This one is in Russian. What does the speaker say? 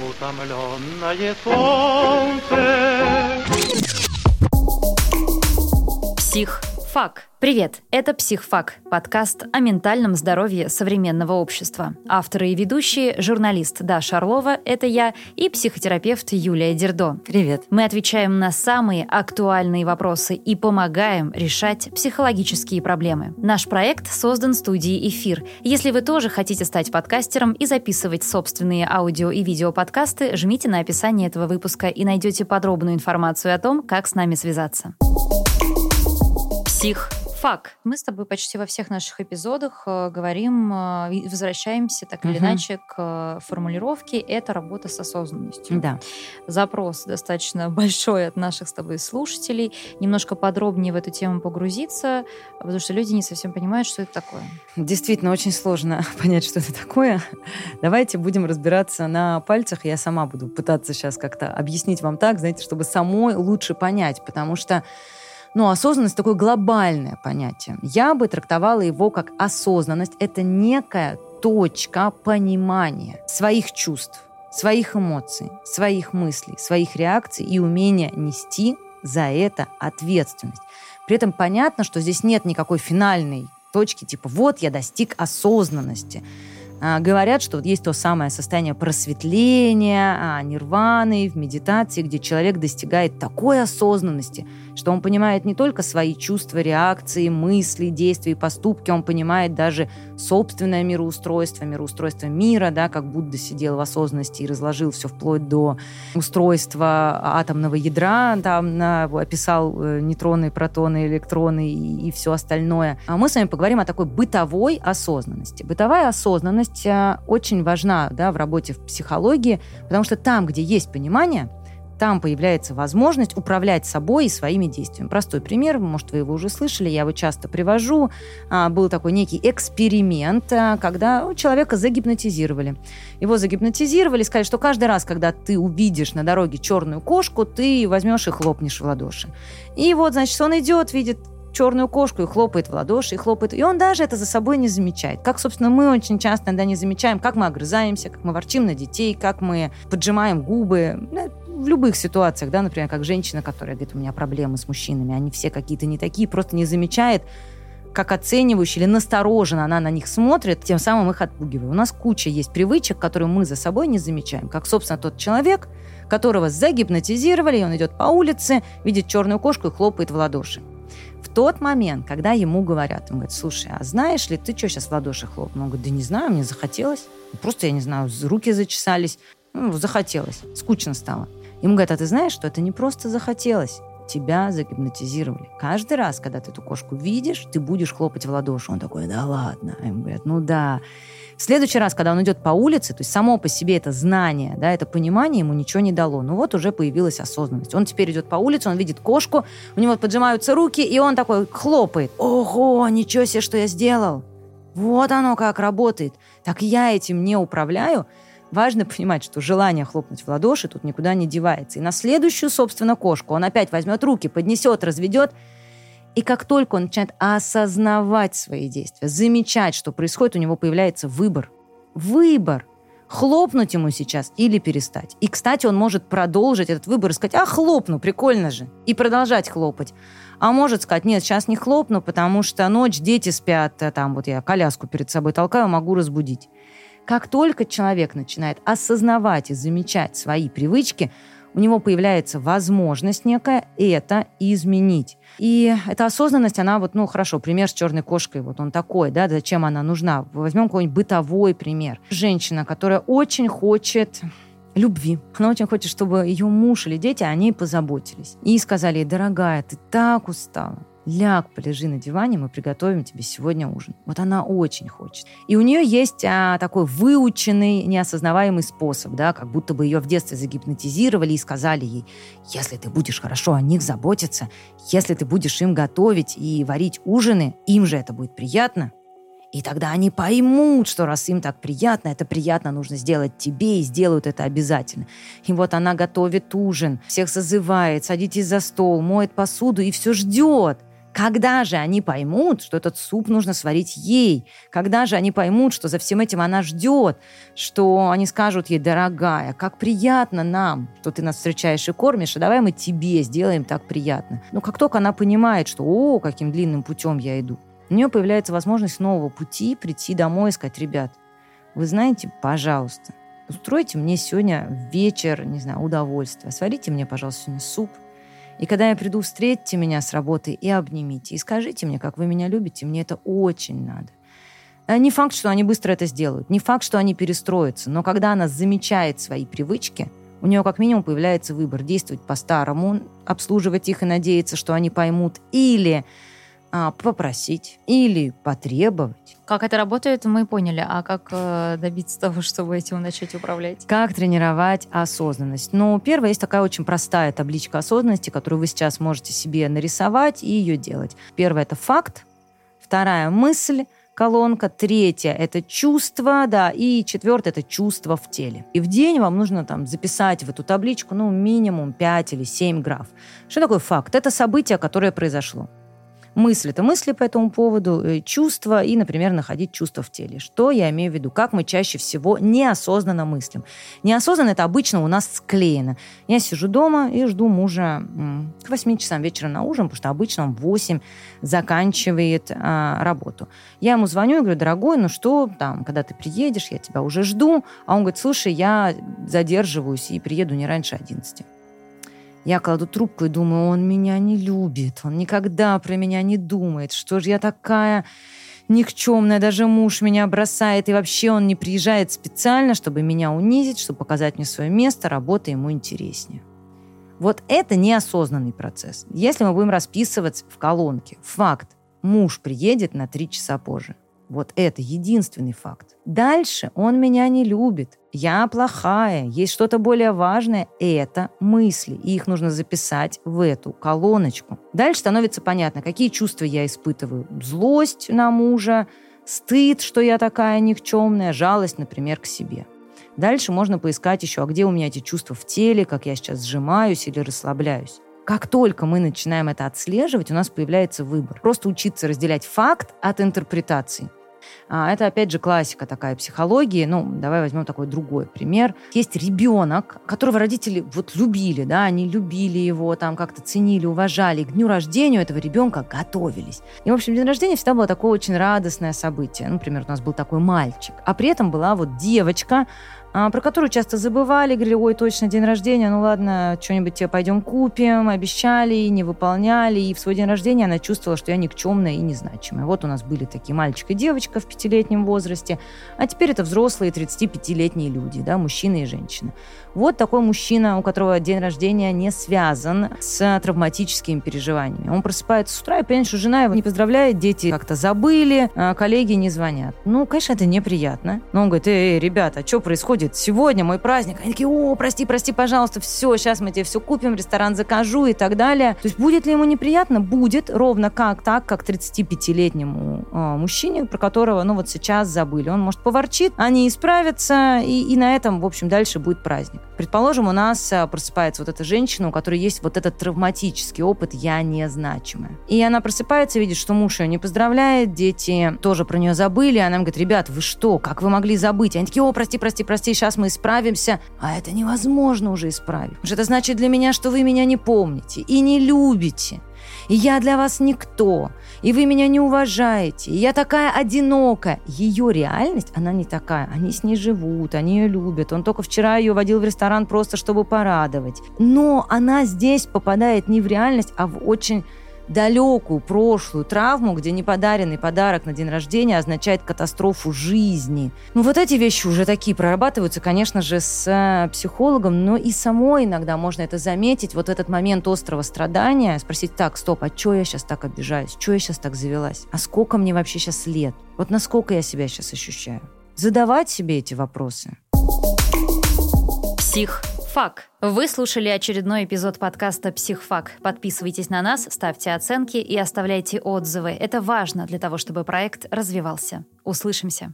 утомленное солнце. Псих. Фак. Привет, это «Психфак» – подкаст о ментальном здоровье современного общества. Авторы и ведущие – журналист Даша Орлова, это я, и психотерапевт Юлия Дердо. Привет. Мы отвечаем на самые актуальные вопросы и помогаем решать психологические проблемы. Наш проект создан студией «Эфир». Если вы тоже хотите стать подкастером и записывать собственные аудио и видеоподкасты, жмите на описание этого выпуска и найдете подробную информацию о том, как с нами связаться. Псих фак. Мы с тобой почти во всех наших эпизодах э, говорим, э, возвращаемся так или иначе к э, формулировке «это работа с осознанностью». Да. Запрос достаточно большой от наших с тобой слушателей. Немножко подробнее в эту тему погрузиться, потому что люди не совсем понимают, что это такое. Действительно, очень сложно понять, что это такое. Давайте будем разбираться на пальцах. Я сама буду пытаться сейчас как-то объяснить вам так, знаете, чтобы самой лучше понять, потому что ну, осознанность такое глобальное понятие. Я бы трактовала его как осознанность. Это некая точка понимания своих чувств, своих эмоций, своих мыслей, своих реакций и умения нести за это ответственность. При этом понятно, что здесь нет никакой финальной точки, типа вот я достиг осознанности. А, говорят, что вот есть то самое состояние просветления, а, нирваны в медитации, где человек достигает такой осознанности, что он понимает не только свои чувства, реакции, мысли, действия и поступки, он понимает даже собственное мироустройство, мироустройство мира, да, как Будда сидел в осознанности и разложил все вплоть до устройства атомного ядра, там на, описал э, нейтроны, протоны, электроны и, и все остальное. А мы с вами поговорим о такой бытовой осознанности. Бытовая осознанность э, очень важна да, в работе в психологии, потому что там, где есть понимание, там появляется возможность управлять собой и своими действиями. Простой пример, может, вы его уже слышали, я его часто привожу. А, Был такой некий эксперимент, а, когда человека загипнотизировали. Его загипнотизировали, сказали, что каждый раз, когда ты увидишь на дороге черную кошку, ты возьмешь и хлопнешь в ладоши. И вот, значит, он идет, видит черную кошку и хлопает в ладоши, и хлопает. И он даже это за собой не замечает. Как, собственно, мы очень часто иногда не замечаем, как мы огрызаемся, как мы ворчим на детей, как мы поджимаем губы. В любых ситуациях, да, например, как женщина, которая говорит, у меня проблемы с мужчинами, они все какие-то не такие, просто не замечает, как оценивающий или настороженно она на них смотрит, тем самым их отпугивая. У нас куча есть привычек, которые мы за собой не замечаем. Как, собственно, тот человек, которого загипнотизировали, и он идет по улице, видит черную кошку и хлопает в ладоши. Тот момент, когда ему говорят, он говорит, слушай, а знаешь ли, ты что сейчас в ладоши хлопнул? Он говорит, да не знаю, мне захотелось. Просто, я не знаю, руки зачесались. Ну, захотелось, скучно стало. Ему говорят, а ты знаешь, что это не просто захотелось, тебя загипнотизировали. Каждый раз, когда ты эту кошку видишь, ты будешь хлопать в ладоши. Он такой, да ладно. А ему говорят, ну да. В следующий раз, когда он идет по улице, то есть само по себе это знание, да, это понимание ему ничего не дало. Ну вот уже появилась осознанность. Он теперь идет по улице, он видит кошку, у него поджимаются руки, и он такой хлопает. Ого, ничего себе, что я сделал. Вот оно как работает. Так я этим не управляю. Важно понимать, что желание хлопнуть в ладоши тут никуда не девается. И на следующую, собственно, кошку он опять возьмет руки, поднесет, разведет. И как только он начинает осознавать свои действия, замечать, что происходит, у него появляется выбор. Выбор. Хлопнуть ему сейчас или перестать. И, кстати, он может продолжить этот выбор и сказать, а, хлопну, прикольно же. И продолжать хлопать. А может сказать, нет, сейчас не хлопну, потому что ночь, дети спят, а там вот я коляску перед собой толкаю, могу разбудить. Как только человек начинает осознавать и замечать свои привычки, у него появляется возможность некая это изменить. И эта осознанность, она вот, ну, хорошо, пример с черной кошкой, вот он такой, да, зачем она нужна? Возьмем какой-нибудь бытовой пример. Женщина, которая очень хочет любви. Она очень хочет, чтобы ее муж или дети о ней позаботились. И сказали ей, дорогая, ты так устала. Ляг, полежи на диване, мы приготовим тебе сегодня ужин. Вот она очень хочет. И у нее есть а, такой выученный, неосознаваемый способ, да, как будто бы ее в детстве загипнотизировали и сказали ей, если ты будешь хорошо о них заботиться, если ты будешь им готовить и варить ужины, им же это будет приятно, и тогда они поймут, что раз им так приятно, это приятно нужно сделать тебе, и сделают это обязательно. И вот она готовит ужин, всех созывает, садитесь за стол, моет посуду и все ждет, Когда же они поймут, что этот суп нужно сварить ей? Когда же они поймут, что за всем этим она ждет? Что они скажут ей, дорогая, как приятно нам, что ты нас встречаешь и кормишь, а давай мы тебе сделаем так приятно. Но как только она понимает, что о, каким длинным путем я иду, у нее появляется возможность нового пути прийти домой и сказать, ребят, вы знаете, пожалуйста, устройте мне сегодня вечер, не знаю, удовольствие. Сварите мне, пожалуйста, сегодня суп. И когда я приду, встретьте меня с работы и обнимите. И скажите мне, как вы меня любите. Мне это очень надо. А не факт, что они быстро это сделают. Не факт, что они перестроятся. Но когда она замечает свои привычки, у нее как минимум появляется выбор действовать по-старому, обслуживать их и надеяться, что они поймут, или а, попросить или потребовать. Как это работает, мы поняли. А как э, добиться того, чтобы этим начать управлять? Как тренировать осознанность? Ну, первое, есть такая очень простая табличка осознанности, которую вы сейчас можете себе нарисовать и ее делать. Первое – это факт. Вторая – мысль колонка, третья – это чувство, да, и четвертое – это чувство в теле. И в день вам нужно там записать в эту табличку, ну, минимум 5 или 7 граф. Что такое факт? Это событие, которое произошло мысли. Это мысли по этому поводу, э, чувства и, например, находить чувства в теле. Что я имею в виду? Как мы чаще всего неосознанно мыслим. Неосознанно это обычно у нас склеено. Я сижу дома и жду мужа к 8 часам вечера на ужин, потому что обычно он в 8 заканчивает а, работу. Я ему звоню и говорю, дорогой, ну что там, когда ты приедешь, я тебя уже жду. А он говорит, слушай, я задерживаюсь и приеду не раньше 11. Я кладу трубку и думаю, он меня не любит, он никогда про меня не думает. Что же я такая никчемная, даже муж меня бросает, и вообще он не приезжает специально, чтобы меня унизить, чтобы показать мне свое место, работа ему интереснее. Вот это неосознанный процесс. Если мы будем расписывать в колонке факт, муж приедет на три часа позже, вот это единственный факт. Дальше он меня не любит. Я плохая, есть что-то более важное. Это мысли. И их нужно записать в эту колоночку. Дальше становится понятно, какие чувства я испытываю. Злость на мужа, стыд, что я такая никчемная, жалость, например, к себе. Дальше можно поискать еще, а где у меня эти чувства в теле, как я сейчас сжимаюсь или расслабляюсь. Как только мы начинаем это отслеживать, у нас появляется выбор. Просто учиться разделять факт от интерпретации. А, это, опять же, классика такая психологии. Ну, давай возьмем такой другой пример. Есть ребенок, которого родители вот любили, да, они любили его, там как-то ценили, уважали. к дню рождения этого ребенка готовились. И, в общем, день рождения всегда было такое очень радостное событие. Например, у нас был такой мальчик. А при этом была вот девочка, про которую часто забывали, говорили, ой, точно день рождения, ну ладно, что-нибудь тебе пойдем купим, обещали, не выполняли. И в свой день рождения она чувствовала, что я никчемная и незначимая. Вот у нас были такие мальчик и девочка в пятилетнем возрасте, а теперь это взрослые 35-летние люди, да, мужчина и женщина. Вот такой мужчина, у которого день рождения не связан с травматическими переживаниями. Он просыпается с утра и понимает, что жена его не поздравляет, дети как-то забыли, а коллеги не звонят. Ну, конечно, это неприятно. Но он говорит, эй, ребята, а что происходит? Сегодня мой праздник. Они такие, о, прости, прости, пожалуйста, все, сейчас мы тебе все купим, ресторан закажу и так далее. То есть будет ли ему неприятно? Будет, ровно как так, как 35-летнему э, мужчине, про которого, ну, вот сейчас забыли. Он, может, поворчит, они исправятся, и, и на этом, в общем, дальше будет праздник. Предположим, у нас э, просыпается вот эта женщина, у которой есть вот этот травматический опыт «я незначимая». И она просыпается, видит, что муж ее не поздравляет, дети тоже про нее забыли, она им говорит, ребят, вы что, как вы могли забыть? Они такие, о, прости, прости, прости, сейчас мы исправимся. А это невозможно уже исправить. Что это значит для меня, что вы меня не помните и не любите и я для вас никто, и вы меня не уважаете, и я такая одинокая. Ее реальность, она не такая. Они с ней живут, они ее любят. Он только вчера ее водил в ресторан просто, чтобы порадовать. Но она здесь попадает не в реальность, а в очень далекую прошлую травму, где неподаренный подарок на день рождения означает катастрофу жизни. Ну вот эти вещи уже такие прорабатываются, конечно же, с э, психологом, но и самой иногда можно это заметить, вот этот момент острого страдания, спросить, так, стоп, а что я сейчас так обижаюсь, что я сейчас так завелась, а сколько мне вообще сейчас лет, вот насколько я себя сейчас ощущаю. Задавать себе эти вопросы. Псих Фак. Вы слушали очередной эпизод подкаста «Психфак». Подписывайтесь на нас, ставьте оценки и оставляйте отзывы. Это важно для того, чтобы проект развивался. Услышимся.